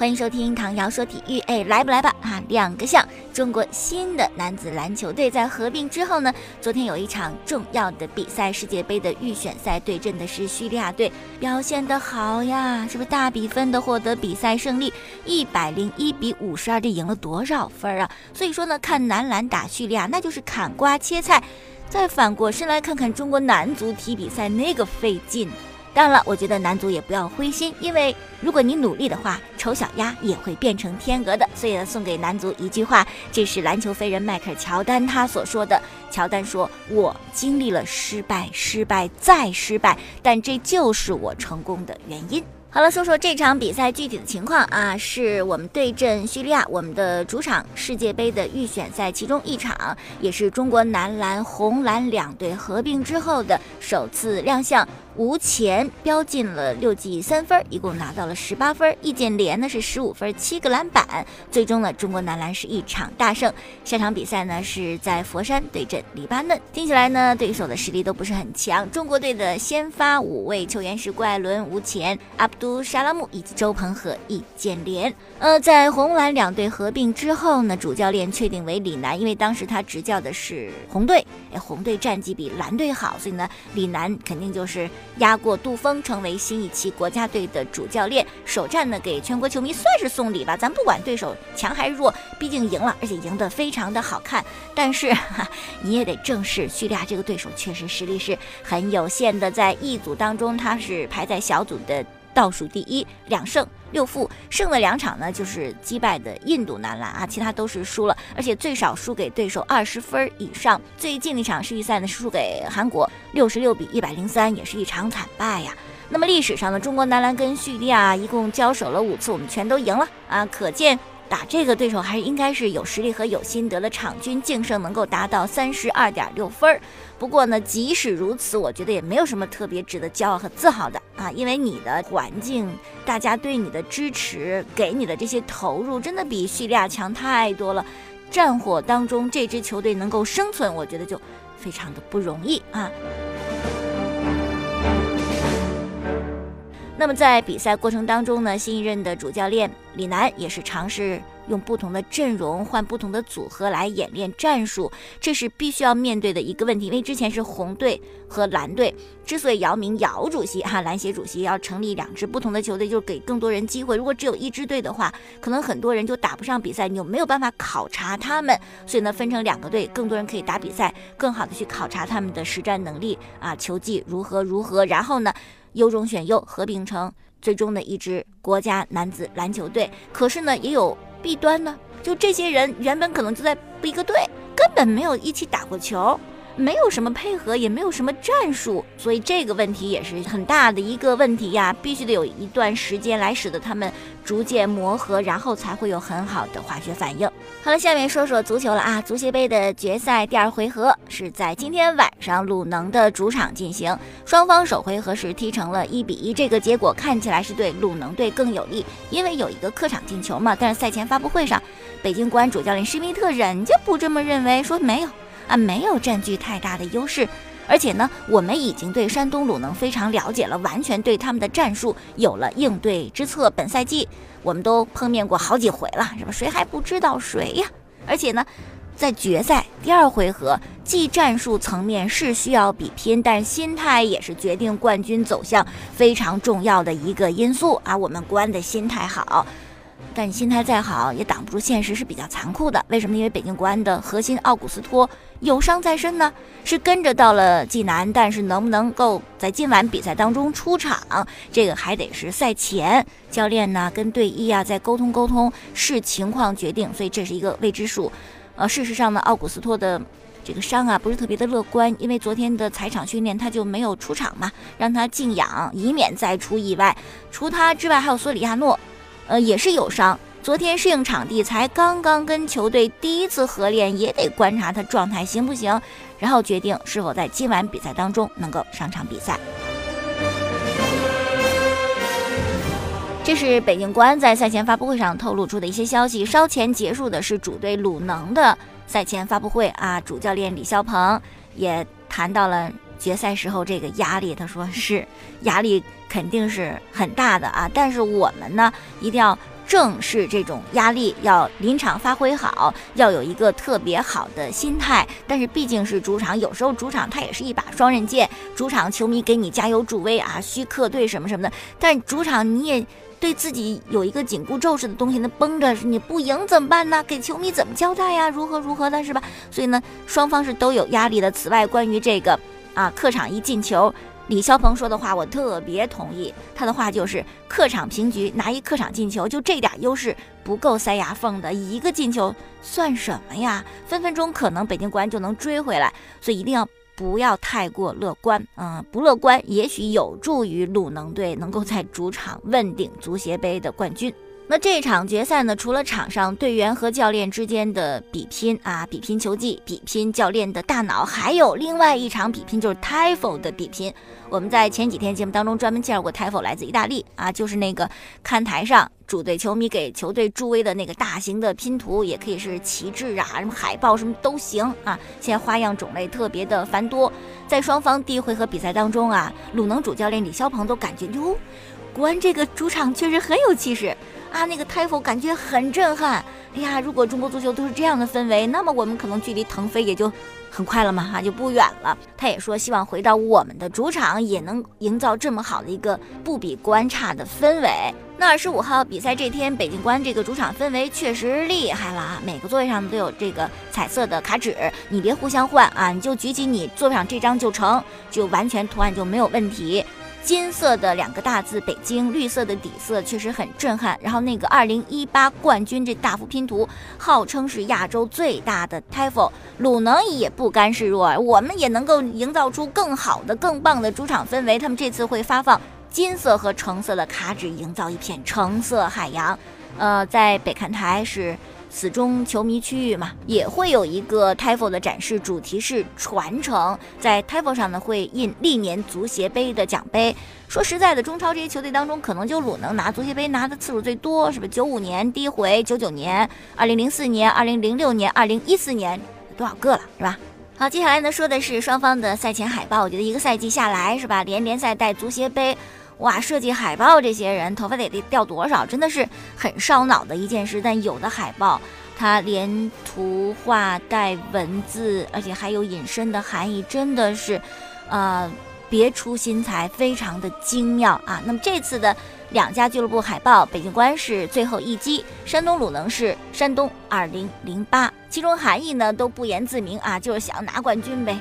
欢迎收听唐瑶说体育，哎，来不来吧？啊，两个项，中国新的男子篮球队在合并之后呢，昨天有一场重要的比赛，世界杯的预选赛对阵的是叙利亚队，表现的好呀，是不是大比分的获得比赛胜利？一百零一比五十二，这赢了多少分啊？所以说呢，看男篮打叙利亚，那就是砍瓜切菜。再反过身来看看中国男足踢比赛，那个费劲。当然了，我觉得男足也不要灰心，因为如果你努力的话，丑小鸭也会变成天鹅的。所以呢，送给男足一句话，这是篮球飞人迈克尔乔丹他所说的。乔丹说：“我经历了失败，失败再失败，但这就是我成功的原因。”好了，说说这场比赛具体的情况啊，是我们对阵叙利亚，我们的主场世界杯的预选赛其中一场，也是中国男篮、红蓝两队合并之后的首次亮相。吴前飙进了六记三分，一共拿到了十八分。易建联呢是十五分，七个篮板。最终呢，中国男篮是一场大胜。下场比赛呢是在佛山对阵黎巴嫩。听起来呢，对手的实力都不是很强。中国队的先发五位球员是郭艾伦、吴前、阿卜杜沙拉木以及周鹏和易建联。呃，在红蓝两队合并之后呢，主教练确定为李楠，因为当时他执教的是红队，哎，红队战绩比蓝队好，所以呢，李楠肯定就是压过杜峰，成为新一期国家队的主教练。首战呢，给全国球迷算是送礼吧，咱不管对手强还是弱，毕竟赢了，而且赢得非常的好看。但是 哈，你也得正视叙利亚这个对手确实实力是很有限的，在一组当中，他是排在小组的。倒数第一，两胜六负，胜的两场呢就是击败的印度男篮啊，其他都是输了，而且最少输给对手二十分以上。最近一场世预赛呢输给韩国六十六比一百零三，也是一场惨败呀。那么历史上呢，中国男篮跟叙利亚一共交手了五次，我们全都赢了啊，可见。打这个对手还是应该是有实力和有心得的，场均净胜能够达到三十二点六分。不过呢，即使如此，我觉得也没有什么特别值得骄傲和自豪的啊，因为你的环境，大家对你的支持，给你的这些投入，真的比叙利亚强太多了。战火当中，这支球队能够生存，我觉得就非常的不容易啊。那么在比赛过程当中呢，新一任的主教练李楠也是尝试用不同的阵容换不同的组合来演练战术，这是必须要面对的一个问题。因为之前是红队和蓝队，之所以姚明姚主席哈篮协主席要成立两支不同的球队，就是给更多人机会。如果只有一支队的话，可能很多人就打不上比赛，你又没有办法考察他们。所以呢，分成两个队，更多人可以打比赛，更好的去考察他们的实战能力啊，球技如何如何。然后呢？优中选优，合并成最终的一支国家男子篮球队。可是呢，也有弊端呢。就这些人原本可能就在不一个队，根本没有一起打过球。没有什么配合，也没有什么战术，所以这个问题也是很大的一个问题呀，必须得有一段时间来使得他们逐渐磨合，然后才会有很好的化学反应。好了，下面说说足球了啊，足协杯的决赛第二回合是在今天晚上鲁能的主场进行，双方首回合是踢成了一比一，这个结果看起来是对鲁能队更有利，因为有一个客场进球嘛。但是赛前发布会上，北京国安主教练施密特人家不这么认为，说没有。啊，没有占据太大的优势，而且呢，我们已经对山东鲁能非常了解了，完全对他们的战术有了应对之策。本赛季我们都碰面过好几回了，是吧？谁还不知道谁呀？而且呢，在决赛第二回合，技战术层面是需要比拼，但心态也是决定冠军走向非常重要的一个因素啊。我们国安的心态好。但你心态再好，也挡不住现实是比较残酷的。为什么？因为北京国安的核心奥古斯托有伤在身呢，是跟着到了济南，但是能不能够在今晚比赛当中出场，这个还得是赛前教练呢跟队医啊再沟通沟通，视情况决定。所以这是一个未知数。呃，事实上呢，奥古斯托的这个伤啊不是特别的乐观，因为昨天的踩场训练他就没有出场嘛，让他静养，以免再出意外。除他之外，还有索里亚诺。呃，也是有伤。昨天适应场地，才刚刚跟球队第一次合练，也得观察他状态行不行，然后决定是否在今晚比赛当中能够上场比赛。这是北京国安在赛前发布会上透露出的一些消息。稍前结束的是主队鲁能的赛前发布会啊，主教练李霄鹏也谈到了决赛时候这个压力，他说是压力肯定是很大的啊，但是我们呢一定要。正视这种压力，要临场发挥好，要有一个特别好的心态。但是毕竟是主场，有时候主场它也是一把双刃剑。主场球迷给你加油助威啊，需客队什么什么的。但主场你也对自己有一个紧箍咒似的东西，那绷着，你不赢怎么办呢？给球迷怎么交代呀？如何如何的，是吧？所以呢，双方是都有压力的。此外，关于这个啊，客场一进球。李霄鹏说的话，我特别同意。他的话就是：客场平局拿一客场进球，就这点优势不够塞牙缝的，一个进球算什么呀？分分钟可能北京国安就能追回来，所以一定要不要太过乐观。嗯，不乐观也许有助于鲁能队能够在主场问鼎足协杯的冠军。那这场决赛呢？除了场上队员和教练之间的比拼啊，比拼球技，比拼教练的大脑，还有另外一场比拼，就是 Tifo 的比拼。我们在前几天节目当中专门介绍过，Tifo 来自意大利啊，就是那个看台上主队球迷给球队助威的那个大型的拼图，也可以是旗帜啊，什么海报什么都行啊。现在花样种类特别的繁多。在双方第一回合比赛当中啊，鲁能主教练李霄鹏都感觉哟，国安这个主场确实很有气势。啊，那个 t i f o 感觉很震撼。哎呀，如果中国足球都是这样的氛围，那么我们可能距离腾飞也就很快了嘛，哈，就不远了。他也说，希望回到我们的主场，也能营造这么好的一个不比国安差的氛围。那二十五号比赛这天，北京国安这个主场氛围确实厉害了啊！每个座位上都有这个彩色的卡纸，你别互相换啊，你就举起你座位上这张就成，就完全图案就没有问题。金色的两个大字“北京”，绿色的底色确实很震撼。然后那个二零一八冠军这大幅拼图，号称是亚洲最大的 Tifo，鲁能也不甘示弱，我们也能够营造出更好的、更棒的主场氛围。他们这次会发放金色和橙色的卡纸，营造一片橙色海洋。呃，在北看台是。死忠球迷区域嘛，也会有一个 Tifo 的展示，主题是传承。在 Tifo 上呢，会印历年足协杯的奖杯。说实在的，中超这些球队当中，可能就鲁能拿足协杯拿的次数最多，是不是？九五年第一回，九九年、二零零四年、二零零六年、二零一四年，多少个了，是吧？好，接下来呢，说的是双方的赛前海报。我觉得一个赛季下来，是吧？连联赛带足协杯。哇，设计海报这些人头发得得掉多少，真的是很烧脑的一件事。但有的海报，它连图画带文字，而且还有引申的含义，真的是，呃，别出心裁，非常的精妙啊。那么这次的两家俱乐部海报，北京国安是最后一击，山东鲁能是山东二零零八，其中含义呢都不言自明啊，就是想拿冠军呗。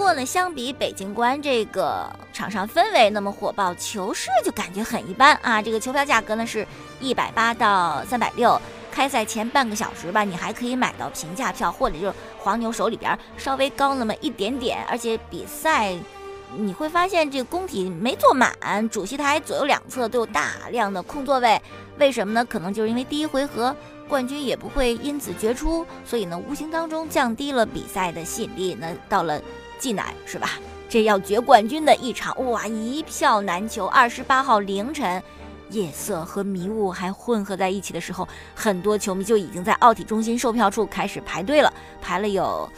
过呢，相比北京观这个场上氛围那么火爆，球市就感觉很一般啊。这个球票价格呢是一百八到三百六，开赛前半个小时吧，你还可以买到平价票，或者就是黄牛手里边稍微高那么一点点。而且比赛你会发现这个工体没坐满，主席台左右两侧都有大量的空座位。为什么呢？可能就是因为第一回合冠军也不会因此决出，所以呢，无形当中降低了比赛的吸引力。那到了。济南是吧？这要决冠军的一场，哇，一票难求。二十八号凌晨，夜色和迷雾还混合在一起的时候，很多球迷就已经在奥体中心售票处开始排队了，排了有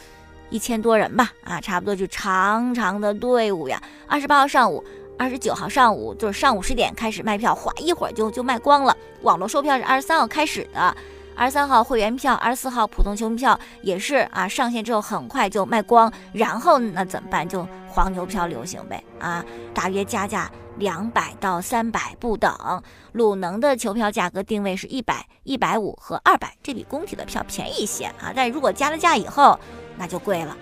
一千多人吧，啊，差不多就长长的队伍呀。二十八号上午，二十九号上午，就是上午十点开始卖票，哗，一会儿就就卖光了。网络售票是二十三号开始的。二十三号会员票，二十四号普通球迷票也是啊，上线之后很快就卖光，然后那怎么办？就黄牛票流行呗啊，大约加价两百到三百不等。鲁能的球票价格定位是一百、一百五和二百，这比工体的票便宜一些啊，但如果加了价以后，那就贵了。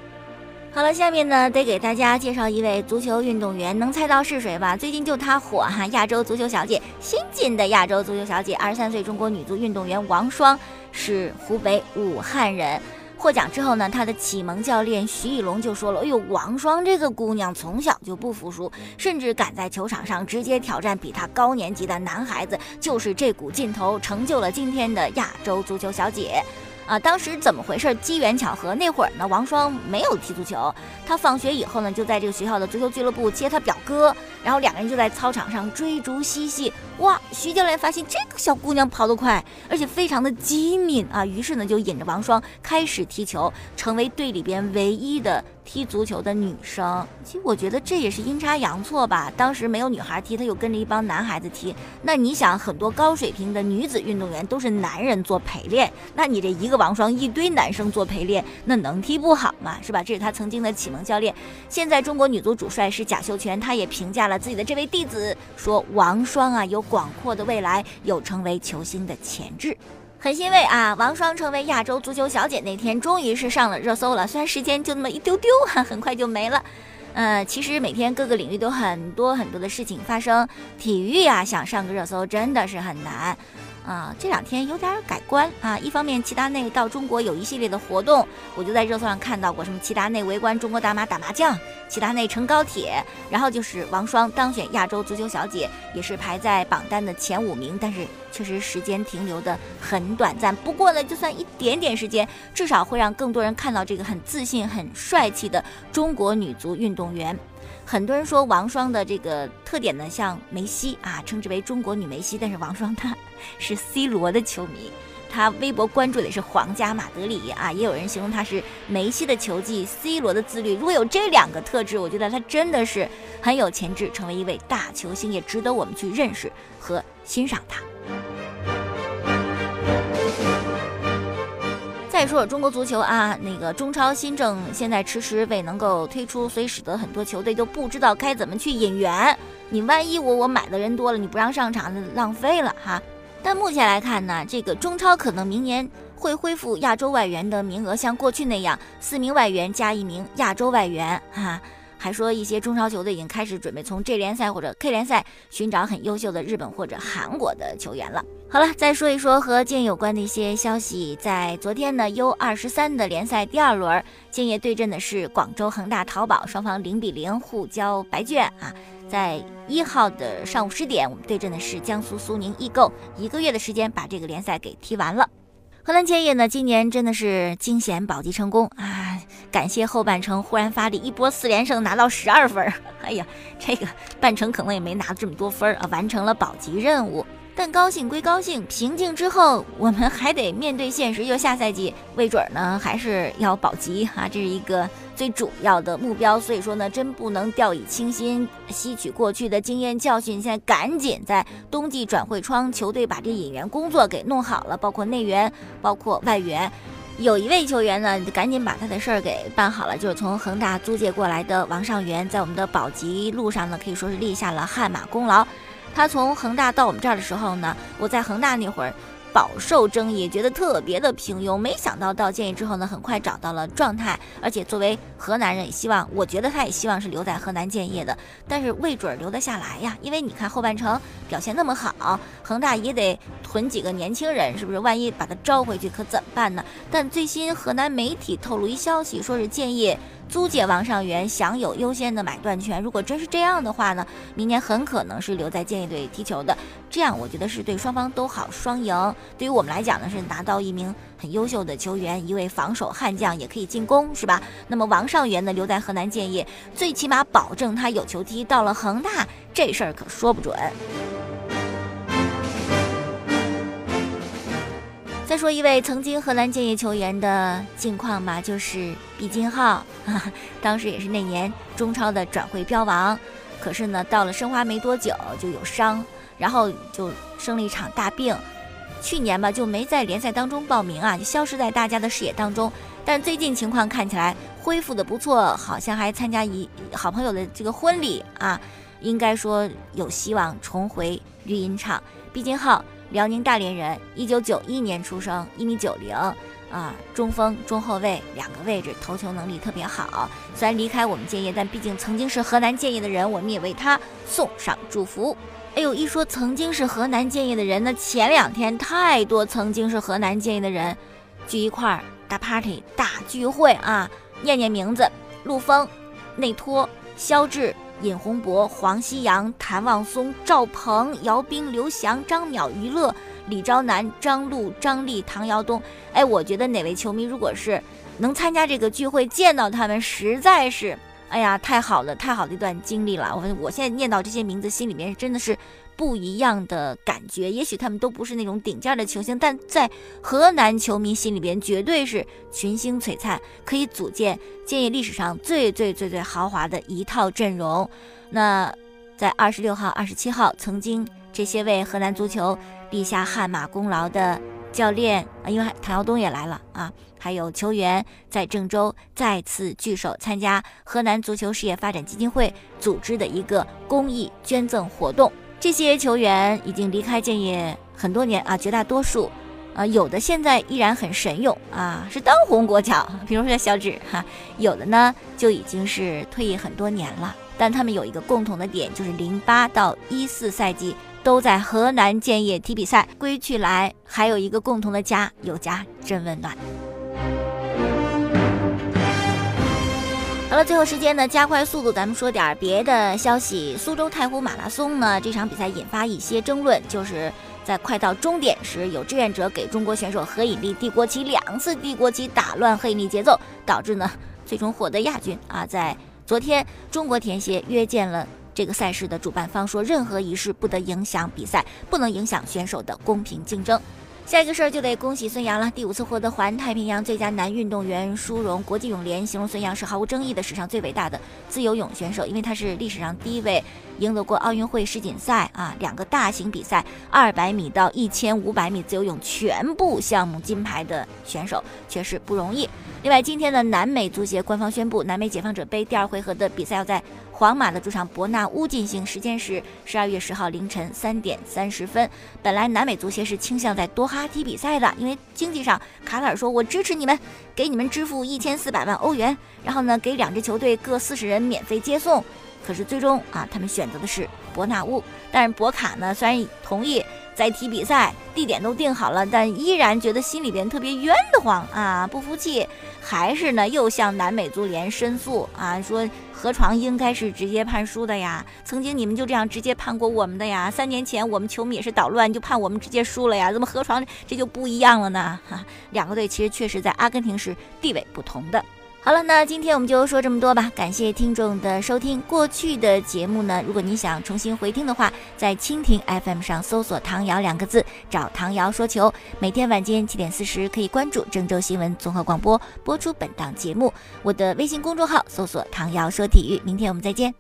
好了，下面呢得给大家介绍一位足球运动员，能猜到是谁吧？最近就她火哈，亚洲足球小姐，新晋的亚洲足球小姐，二十三岁中国女足运动员王霜是湖北武汉人。获奖之后呢，她的启蒙教练徐艺龙就说了：“哎呦，王霜这个姑娘从小就不服输，甚至敢在球场上直接挑战比她高年级的男孩子，就是这股劲头成就了今天的亚洲足球小姐。”啊，当时怎么回事？机缘巧合，那会儿呢，王双没有踢足球，他放学以后呢，就在这个学校的足球俱乐部接他表哥，然后两个人就在操场上追逐嬉戏。哇，徐教练发现这个小姑娘跑得快，而且非常的机敏啊，于是呢，就引着王双开始踢球，成为队里边唯一的。踢足球的女生，其实我觉得这也是阴差阳错吧。当时没有女孩踢，他又跟着一帮男孩子踢。那你想，很多高水平的女子运动员都是男人做陪练，那你这一个王双，一堆男生做陪练，那能踢不好吗？是吧？这是他曾经的启蒙教练。现在中国女足主帅是贾秀全，他也评价了自己的这位弟子，说王双啊，有广阔的未来，有成为球星的潜质。很欣慰啊！王霜成为亚洲足球小姐那天，终于是上了热搜了。虽然时间就那么一丢丢，哈，很快就没了。呃，其实每天各个领域都很多很多的事情发生，体育呀，想上个热搜真的是很难。啊，这两天有点改观啊！一方面，齐达内到中国有一系列的活动，我就在热搜上看到过什么齐达内围观中国大妈打麻将，齐达内乘高铁，然后就是王霜当选亚洲足球小姐，也是排在榜单的前五名，但是确实时间停留的很短暂。不过呢，就算一点点时间，至少会让更多人看到这个很自信、很帅气的中国女足运动员。很多人说王霜的这个特点呢，像梅西啊，称之为中国女梅西。但是王霜她是 C 罗的球迷，她微博关注的是皇家马德里啊。也有人形容她是梅西的球技，C 罗的自律。如果有这两个特质，我觉得她真的是很有潜质，成为一位大球星，也值得我们去认识和欣赏她。再说说中国足球啊，那个中超新政现在迟迟未能够推出，所以使得很多球队都不知道该怎么去引援。你万一我我买的人多了，你不让上场，那浪费了哈。但目前来看呢，这个中超可能明年会恢复亚洲外援的名额，像过去那样，四名外援加一名亚洲外援哈。还说一些中超球队已经开始准备从 J 联赛或者 K 联赛寻找很优秀的日本或者韩国的球员了。好了，再说一说和建有关的一些消息。在昨天呢，U 二十三的联赛第二轮，建业对阵的是广州恒大淘宝，双方零比零互交白卷啊。在一号的上午十点，我们对阵的是江苏苏宁易购，一个月的时间把这个联赛给踢完了。河南建业呢，今年真的是惊险保级成功啊。感谢后半程忽然发力，一波四连胜拿到十二分。哎呀，这个半程可能也没拿这么多分啊，完成了保级任务。但高兴归高兴，平静之后，我们还得面对现实，就下赛季未准呢，还是要保级啊，这是一个最主要的目标。所以说呢，真不能掉以轻心，吸取过去的经验教训，现在赶紧在冬季转会窗，球队把这引援工作给弄好了，包括内援，包括外援。有一位球员呢，赶紧把他的事儿给办好了，就是从恒大租借过来的王上源，在我们的保级路上呢，可以说是立下了汗马功劳。他从恒大到我们这儿的时候呢，我在恒大那会儿。饱受争议，觉得特别的平庸。没想到到建业之后呢，很快找到了状态，而且作为河南人，也希望，我觉得他也希望是留在河南建业的，但是未准留得下来呀。因为你看后半程表现那么好，恒大也得囤几个年轻人，是不是？万一把他招回去可怎么办呢？但最新河南媒体透露一消息，说是建业。租借王上源享有优先的买断权。如果真是这样的话呢，明年很可能是留在建业队踢球的。这样我觉得是对双方都好，双赢。对于我们来讲呢，是拿到一名很优秀的球员，一位防守悍将，也可以进攻，是吧？那么王上源呢，留在河南建业，最起码保证他有球踢。到了恒大，这事儿可说不准。再说一位曾经荷兰建业球员的近况吧，就是毕金浩，当时也是那年中超的转会标王，可是呢，到了申花没多久就有伤，然后就生了一场大病，去年吧就没在联赛当中报名啊，就消失在大家的视野当中。但最近情况看起来恢复的不错，好像还参加一好朋友的这个婚礼啊，应该说有希望重回绿茵场。毕金浩。辽宁大连人，一九九一年出生，一米九零，啊，中锋、中后卫两个位置，头球能力特别好。虽然离开我们建业，但毕竟曾经是河南建业的人，我们也为他送上祝福。哎呦，一说曾经是河南建业的人，那前两天太多曾经是河南建业的人聚一块儿大 party 大聚会啊，念念名字：陆丰、内托、肖智。尹洪博、黄西洋、谭望松、赵鹏、姚兵、刘翔、张淼、于乐、李昭南、张璐、张丽、唐尧东。哎，我觉得哪位球迷如果是能参加这个聚会，见到他们，实在是，哎呀，太好了，太好的一段经历了。我我现在念到这些名字，心里面真的是不一样的感觉。也许他们都不是那种顶尖的球星，但在河南球迷心里边，绝对是群星璀璨，可以组建建业历史上最最最最豪华的一套阵容。那在二十六号、二十七号，曾经这些为河南足球立下汗马功劳的教练啊，因为唐尧东也来了啊。还有球员在郑州再次聚首，参加河南足球事业发展基金会组织的一个公益捐赠活动。这些球员已经离开建业很多年啊，绝大多数，啊，有的现在依然很神勇啊，是当红国脚，比如说小指哈，有的呢就已经是退役很多年了。但他们有一个共同的点，就是零八到一四赛季都在河南建业踢比赛，归去来还有一个共同的家，有家真温暖。好了，最后时间呢，加快速度，咱们说点别的消息。苏州太湖马拉松呢，这场比赛引发一些争论，就是在快到终点时，有志愿者给中国选手何引力递国旗，两次递国旗打乱何引力节奏，导致呢最终获得亚军啊。在昨天，中国田协约见了这个赛事的主办方，说任何仪式不得影响比赛，不能影响选手的公平竞争。下一个事儿就得恭喜孙杨了，第五次获得环太平洋最佳男运动员殊荣。国际泳联形容孙杨是毫无争议的史上最伟大的自由泳选手，因为他是历史上第一位赢得过奥运会世锦赛啊两个大型比赛二百米到一千五百米自由泳全部项目金牌的选手，确实不容易。另外，今天的南美足协官方宣布，南美解放者杯第二回合的比赛要在。皇马的主场伯纳乌进行，时间是十二月十号凌晨三点三十分。本来南美足协是倾向在多哈踢比赛的，因为经济上，卡塔尔说我支持你们，给你们支付一千四百万欧元，然后呢给两支球队各四十人免费接送。可是最终啊，他们选择的是伯纳乌。但是博卡呢，虽然同意。在踢比赛，地点都定好了，但依然觉得心里边特别冤得慌啊，不服气，还是呢又向南美足联申诉啊，说河床应该是直接判输的呀，曾经你们就这样直接判过我们的呀，三年前我们球迷也是捣乱就判我们直接输了呀，怎么河床这就不一样了呢？哈，两个队其实确实在阿根廷是地位不同的。好了，那今天我们就说这么多吧。感谢听众的收听。过去的节目呢，如果你想重新回听的话，在蜻蜓 FM 上搜索“唐瑶”两个字，找唐瑶说球。每天晚间七点四十可以关注郑州新闻综合广播播出本档节目。我的微信公众号搜索“唐瑶说体育”。明天我们再见。